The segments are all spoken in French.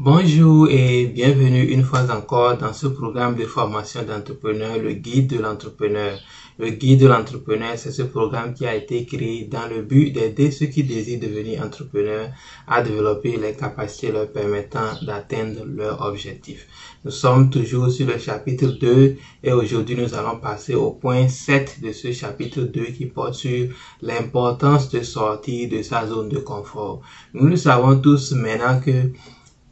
Bonjour et bienvenue une fois encore dans ce programme de formation d'entrepreneur, le guide de l'entrepreneur. Le guide de l'entrepreneur, c'est ce programme qui a été créé dans le but d'aider ceux qui désirent devenir entrepreneurs à développer les capacités leur permettant d'atteindre leurs objectifs. Nous sommes toujours sur le chapitre 2 et aujourd'hui nous allons passer au point 7 de ce chapitre 2 qui porte sur l'importance de sortir de sa zone de confort. Nous le savons tous maintenant que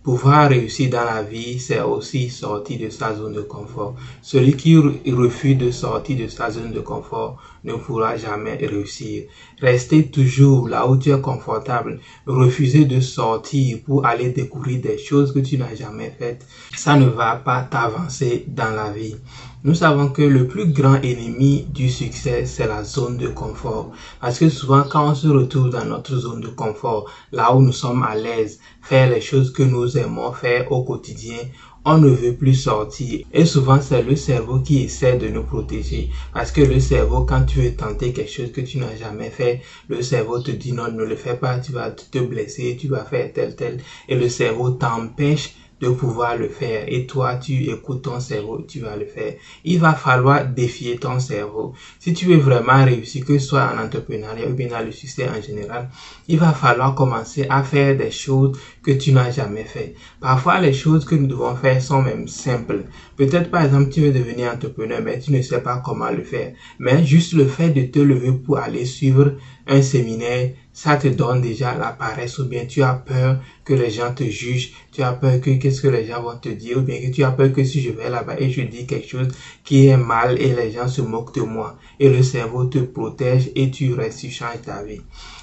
Pouvoir réussir dans la vie, c'est aussi sortir de sa zone de confort. Celui qui refuse de sortir de sa zone de confort ne pourra jamais réussir. Rester toujours là où tu es confortable, refuser de sortir pour aller découvrir des choses que tu n'as jamais faites, ça ne va pas t'avancer dans la vie. Nous savons que le plus grand ennemi du succès, c'est la zone de confort. Parce que souvent, quand on se retrouve dans notre zone de confort, là où nous sommes à l'aise, faire les choses que nous aimons faire au quotidien, on ne veut plus sortir. Et souvent, c'est le cerveau qui essaie de nous protéger. Parce que le cerveau, quand tu veux tenter quelque chose que tu n'as jamais fait, le cerveau te dit non, ne le fais pas, tu vas te blesser, tu vas faire tel, tel. Et le cerveau t'empêche de pouvoir le faire et toi tu écoutes ton cerveau, tu vas le faire. Il va falloir défier ton cerveau. Si tu veux vraiment réussir, que ce soit en entrepreneuriat ou bien dans le succès en général, il va falloir commencer à faire des choses que tu n'as jamais fait. Parfois, les choses que nous devons faire sont même simples. Peut-être par exemple, tu veux devenir entrepreneur, mais tu ne sais pas comment le faire. Mais juste le fait de te lever pour aller suivre un séminaire, ça te donne déjà la paresse ou bien tu as peur que les gens te jugent, tu as peur que qu'est-ce que les gens vont te dire ou bien que tu as peur que si je vais là-bas et je dis quelque chose qui est mal et les gens se moquent de moi et le cerveau te protège et tu restes, tu changes ta vie.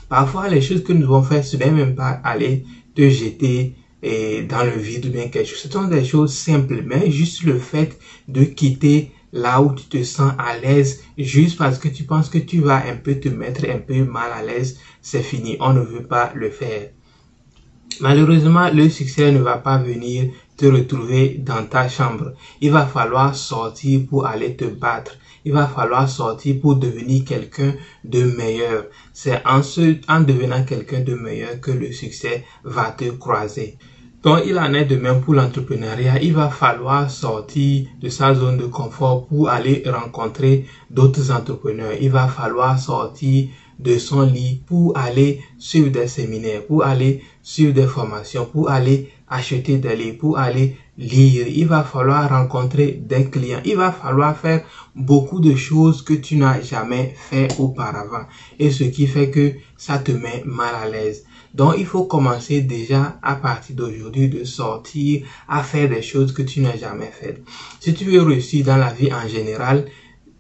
Parfois, les choses que nous devons faire, ce n'est même pas aller te jeter et dans le vide ou bien quelque chose. Ce sont des choses simples, mais juste le fait de quitter là où tu te sens à l'aise juste parce que tu penses que tu vas un peu te mettre un peu mal à l'aise, c'est fini. On ne veut pas le faire. Malheureusement, le succès ne va pas venir te retrouver dans ta chambre. Il va falloir sortir pour aller te battre. Il va falloir sortir pour devenir quelqu'un de meilleur. C'est en, en devenant quelqu'un de meilleur que le succès va te croiser. Donc, il en est de même pour l'entrepreneuriat. Il va falloir sortir de sa zone de confort pour aller rencontrer d'autres entrepreneurs. Il va falloir sortir de son lit pour aller suivre des séminaires, pour aller suivre des formations, pour aller acheter des livres, pour aller lire. Il va falloir rencontrer des clients. Il va falloir faire beaucoup de choses que tu n'as jamais fait auparavant. Et ce qui fait que ça te met mal à l'aise. Donc, il faut commencer déjà à partir d'aujourd'hui de sortir à faire des choses que tu n'as jamais faites. Si tu veux réussir dans la vie en général,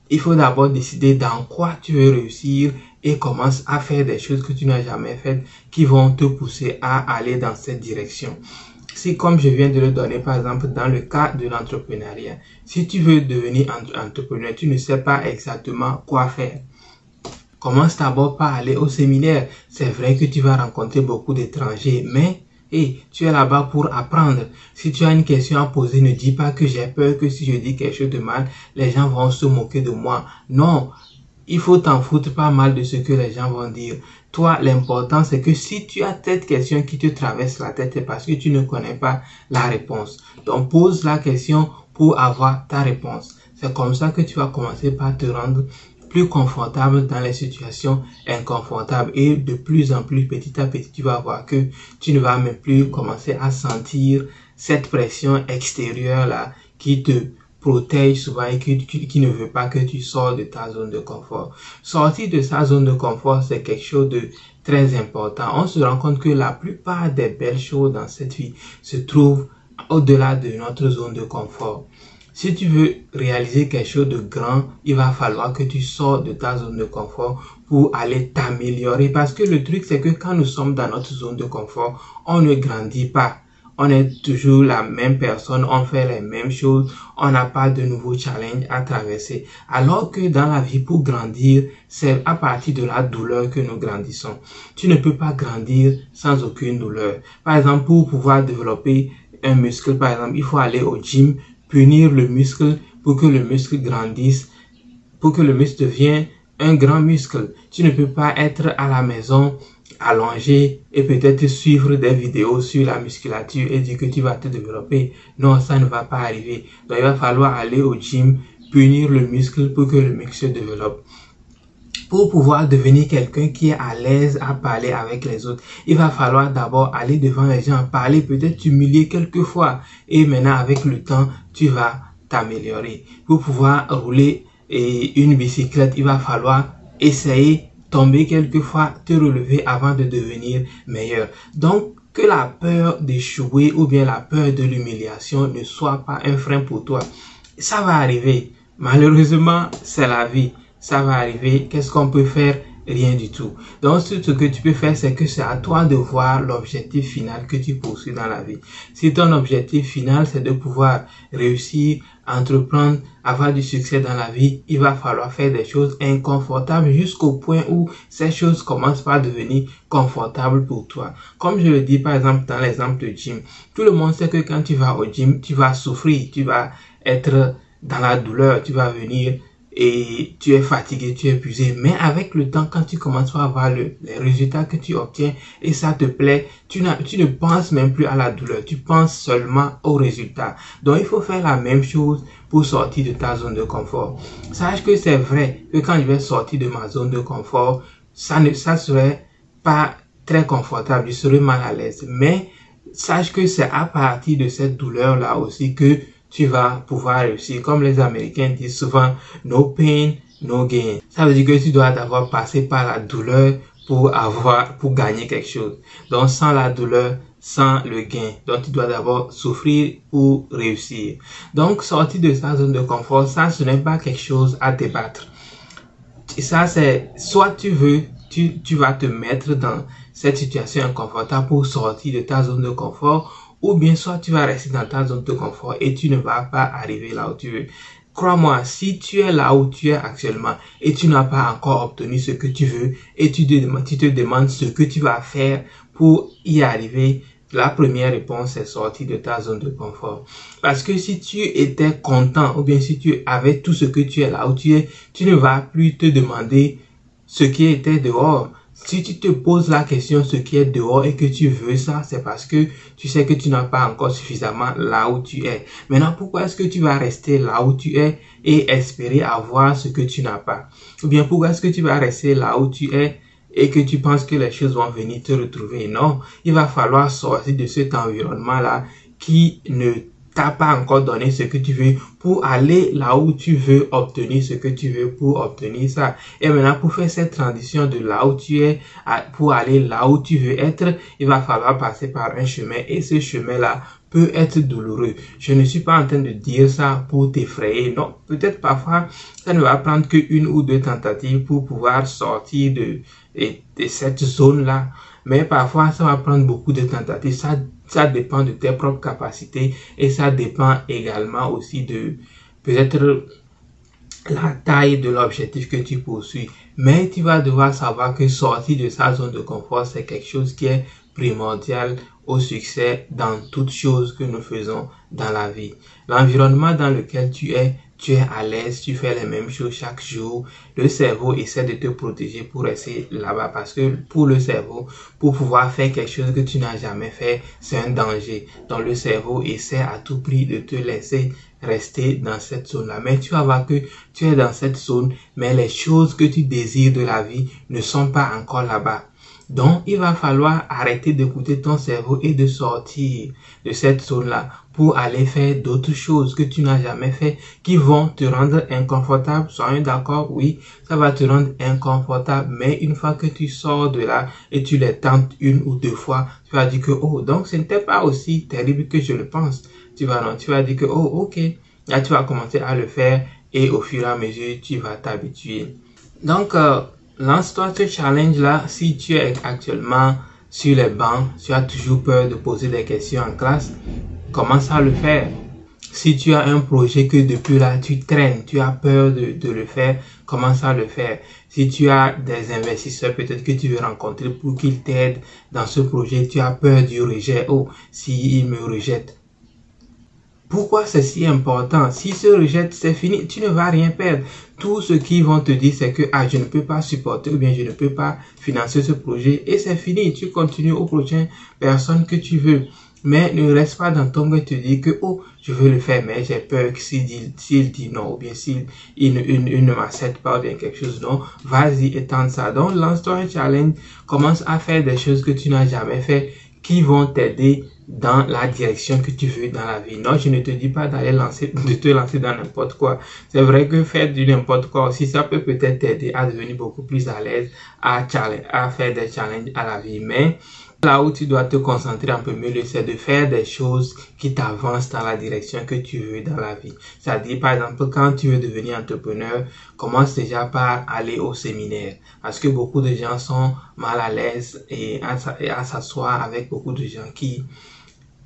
il faut d'abord décider dans quoi tu veux réussir et commence à faire des choses que tu n'as jamais faites qui vont te pousser à aller dans cette direction. Si comme je viens de le donner par exemple dans le cas de l'entrepreneuriat, si tu veux devenir entrepreneur, tu ne sais pas exactement quoi faire. Commence d'abord par aller au séminaire. C'est vrai que tu vas rencontrer beaucoup d'étrangers, mais hey, tu es là-bas pour apprendre. Si tu as une question à poser, ne dis pas que j'ai peur que si je dis quelque chose de mal, les gens vont se moquer de moi. Non, il faut t'en foutre pas mal de ce que les gens vont dire. Toi, l'important, c'est que si tu as cette question qui te traverse la tête, c'est parce que tu ne connais pas la réponse. Donc, pose la question pour avoir ta réponse. C'est comme ça que tu vas commencer par te rendre plus confortable dans les situations inconfortables et de plus en plus petit à petit tu vas voir que tu ne vas même plus commencer à sentir cette pression extérieure là qui te protège souvent et qui, qui, ne veut pas que tu sors de ta zone de confort. Sortir de sa zone de confort, c'est quelque chose de très important. On se rend compte que la plupart des belles choses dans cette vie se trouvent au-delà de notre zone de confort. Si tu veux réaliser quelque chose de grand, il va falloir que tu sors de ta zone de confort pour aller t'améliorer. Parce que le truc, c'est que quand nous sommes dans notre zone de confort, on ne grandit pas. On est toujours la même personne, on fait les mêmes choses, on n'a pas de nouveaux challenges à traverser. Alors que dans la vie, pour grandir, c'est à partir de la douleur que nous grandissons. Tu ne peux pas grandir sans aucune douleur. Par exemple, pour pouvoir développer un muscle, par exemple, il faut aller au gym, punir le muscle pour que le muscle grandisse, pour que le muscle devienne un grand muscle. Tu ne peux pas être à la maison allonger et peut-être suivre des vidéos sur la musculature et dire que tu vas te développer. Non, ça ne va pas arriver. Donc, il va falloir aller au gym, punir le muscle pour que le muscle se développe. Pour pouvoir devenir quelqu'un qui est à l'aise à parler avec les autres, il va falloir d'abord aller devant les gens, parler, peut-être t'humilier quelquefois. Et maintenant, avec le temps, tu vas t'améliorer. Pour pouvoir rouler une bicyclette, il va falloir essayer tomber quelquefois, te relever avant de devenir meilleur. Donc, que la peur d'échouer ou bien la peur de l'humiliation ne soit pas un frein pour toi. Ça va arriver. Malheureusement, c'est la vie. Ça va arriver. Qu'est-ce qu'on peut faire? Rien du tout. Donc, ce que tu peux faire, c'est que c'est à toi de voir l'objectif final que tu poursuis dans la vie. Si ton objectif final, c'est de pouvoir réussir, entreprendre, avoir du succès dans la vie, il va falloir faire des choses inconfortables jusqu'au point où ces choses commencent par devenir confortables pour toi. Comme je le dis par exemple dans l'exemple de gym, tout le monde sait que quand tu vas au gym, tu vas souffrir, tu vas être dans la douleur, tu vas venir et tu es fatigué, tu es épuisé. Mais avec le temps, quand tu commences à voir le, les résultats que tu obtiens et ça te plaît, tu, tu ne penses même plus à la douleur, tu penses seulement aux résultats. Donc il faut faire la même chose pour sortir de ta zone de confort. Sache que c'est vrai que quand je vais sortir de ma zone de confort, ça ne ça serait pas très confortable, je serais mal à l'aise. Mais sache que c'est à partir de cette douleur-là aussi que tu vas pouvoir réussir. Comme les Américains disent souvent, no pain, no gain. Ça veut dire que tu dois d'abord passer par la douleur pour avoir, pour gagner quelque chose. Donc, sans la douleur, sans le gain. Donc, tu dois d'abord souffrir pour réussir. Donc, sortir de sa zone de confort, ça, ce n'est pas quelque chose à débattre. Ça, c'est, soit tu veux, tu, tu vas te mettre dans cette situation inconfortable pour sortir de ta zone de confort, ou bien soit tu vas rester dans ta zone de confort et tu ne vas pas arriver là où tu veux. Crois-moi, si tu es là où tu es actuellement et tu n'as pas encore obtenu ce que tu veux et tu te, demandes ce que tu vas faire pour y arriver, la première réponse est sortir de ta zone de confort. Parce que si tu étais content ou bien si tu avais tout ce que tu es là où tu es, tu ne vas plus te demander ce qui était dehors. Si tu te poses la question ce qui est dehors et que tu veux ça, c'est parce que tu sais que tu n'as pas encore suffisamment là où tu es. Maintenant, pourquoi est-ce que tu vas rester là où tu es et espérer avoir ce que tu n'as pas? Ou bien pourquoi est-ce que tu vas rester là où tu es et que tu penses que les choses vont venir te retrouver? Non, il va falloir sortir de cet environnement-là qui ne t'as pas encore donné ce que tu veux pour aller là où tu veux obtenir ce que tu veux pour obtenir ça. Et maintenant, pour faire cette transition de là où tu es pour aller là où tu veux être, il va falloir passer par un chemin et ce chemin-là peut être douloureux. Je ne suis pas en train de dire ça pour t'effrayer. Non, peut-être parfois, ça ne va prendre qu'une ou deux tentatives pour pouvoir sortir de, cette zone-là. Mais parfois, ça va prendre beaucoup de tentatives. Ça dépend de tes propres capacités et ça dépend également aussi de peut-être la taille de l'objectif que tu poursuis. Mais tu vas devoir savoir que sortir de sa zone de confort, c'est quelque chose qui est primordial au succès dans toutes choses que nous faisons dans la vie. L'environnement dans lequel tu es tu es à l'aise, tu fais les mêmes choses chaque jour. Le cerveau essaie de te protéger pour rester là-bas parce que pour le cerveau, pour pouvoir faire quelque chose que tu n'as jamais fait, c'est un danger. Donc le cerveau essaie à tout prix de te laisser rester dans cette zone-là. Mais tu vas voir que tu es dans cette zone, mais les choses que tu désires de la vie ne sont pas encore là-bas. Donc, il va falloir arrêter d'écouter ton cerveau et de sortir de cette zone-là pour aller faire d'autres choses que tu n'as jamais fait qui vont te rendre inconfortable. Soyons d'accord, oui, ça va te rendre inconfortable, mais une fois que tu sors de là et tu les tentes une ou deux fois, tu vas dire que, oh, donc ce n'était pas aussi terrible que je le pense. Tu vas, non, tu vas dire que, oh, ok. Là, tu vas commencer à le faire et au fur et à mesure, tu vas t'habituer. Donc, euh, lance-toi ce challenge-là si tu es actuellement sur les bancs, tu as toujours peur de poser des questions en classe, commence à le faire? Si tu as un projet que depuis là tu traînes, tu as peur de, le faire, commence à le faire? Si tu as des investisseurs peut-être que tu veux rencontrer pour qu'ils t'aident dans ce projet, tu as peur du rejet? Oh, s'ils me rejettent, Pourquoi c'est si important? Si se rejette, c'est fini, tu ne vas rien perdre. Tout ce qu'ils vont te dire, c'est que ah, je ne peux pas supporter ou bien je ne peux pas financer ce projet et c'est fini. Tu continues au prochain personne que tu veux. Mais ne reste pas dans ton et te dire que, oh, je veux le faire, mais j'ai peur que s'il dit, dit non, ou bien s'il il, ne m'accepte pas, ou bien quelque chose, non, vas-y, étends ça. Donc, lance-toi un challenge, commence à faire des choses que tu n'as jamais fait, qui vont t'aider dans la direction que tu veux dans la vie. Non, je ne te dis pas d'aller lancer, de te lancer dans n'importe quoi. C'est vrai que faire du n'importe quoi aussi, ça peut peut-être t'aider à devenir beaucoup plus à l'aise, à, à faire des challenges à la vie. Mais Là où tu dois te concentrer un peu mieux, c'est de faire des choses qui t'avancent dans la direction que tu veux dans la vie. C'est-à-dire, par exemple, quand tu veux devenir entrepreneur, commence déjà par aller au séminaire. Parce que beaucoup de gens sont mal à l'aise et à, s'asseoir avec beaucoup de gens qui,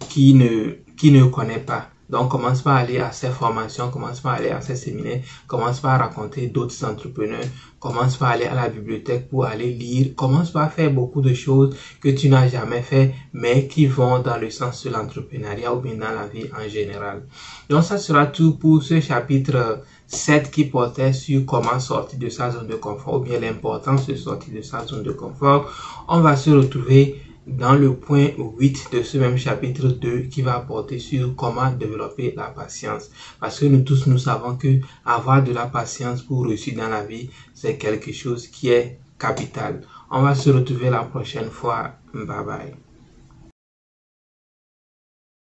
qui ne, qui ne connaissent pas. Donc, commence par aller à ces formations, commence par aller à ces séminaires, commence par raconter d'autres entrepreneurs, commence par aller à la bibliothèque pour aller lire, commence par faire beaucoup de choses que tu n'as jamais fait, mais qui vont dans le sens de l'entrepreneuriat ou bien dans la vie en général. Donc, ça sera tout pour ce chapitre 7 qui portait sur comment sortir de sa zone de confort ou bien l'importance de sortir de sa zone de confort. On va se retrouver dans le point 8 de ce même chapitre 2 qui va porter sur comment développer la patience. Parce que nous tous, nous savons que avoir de la patience pour réussir dans la vie, c'est quelque chose qui est capital. On va se retrouver la prochaine fois. Bye bye.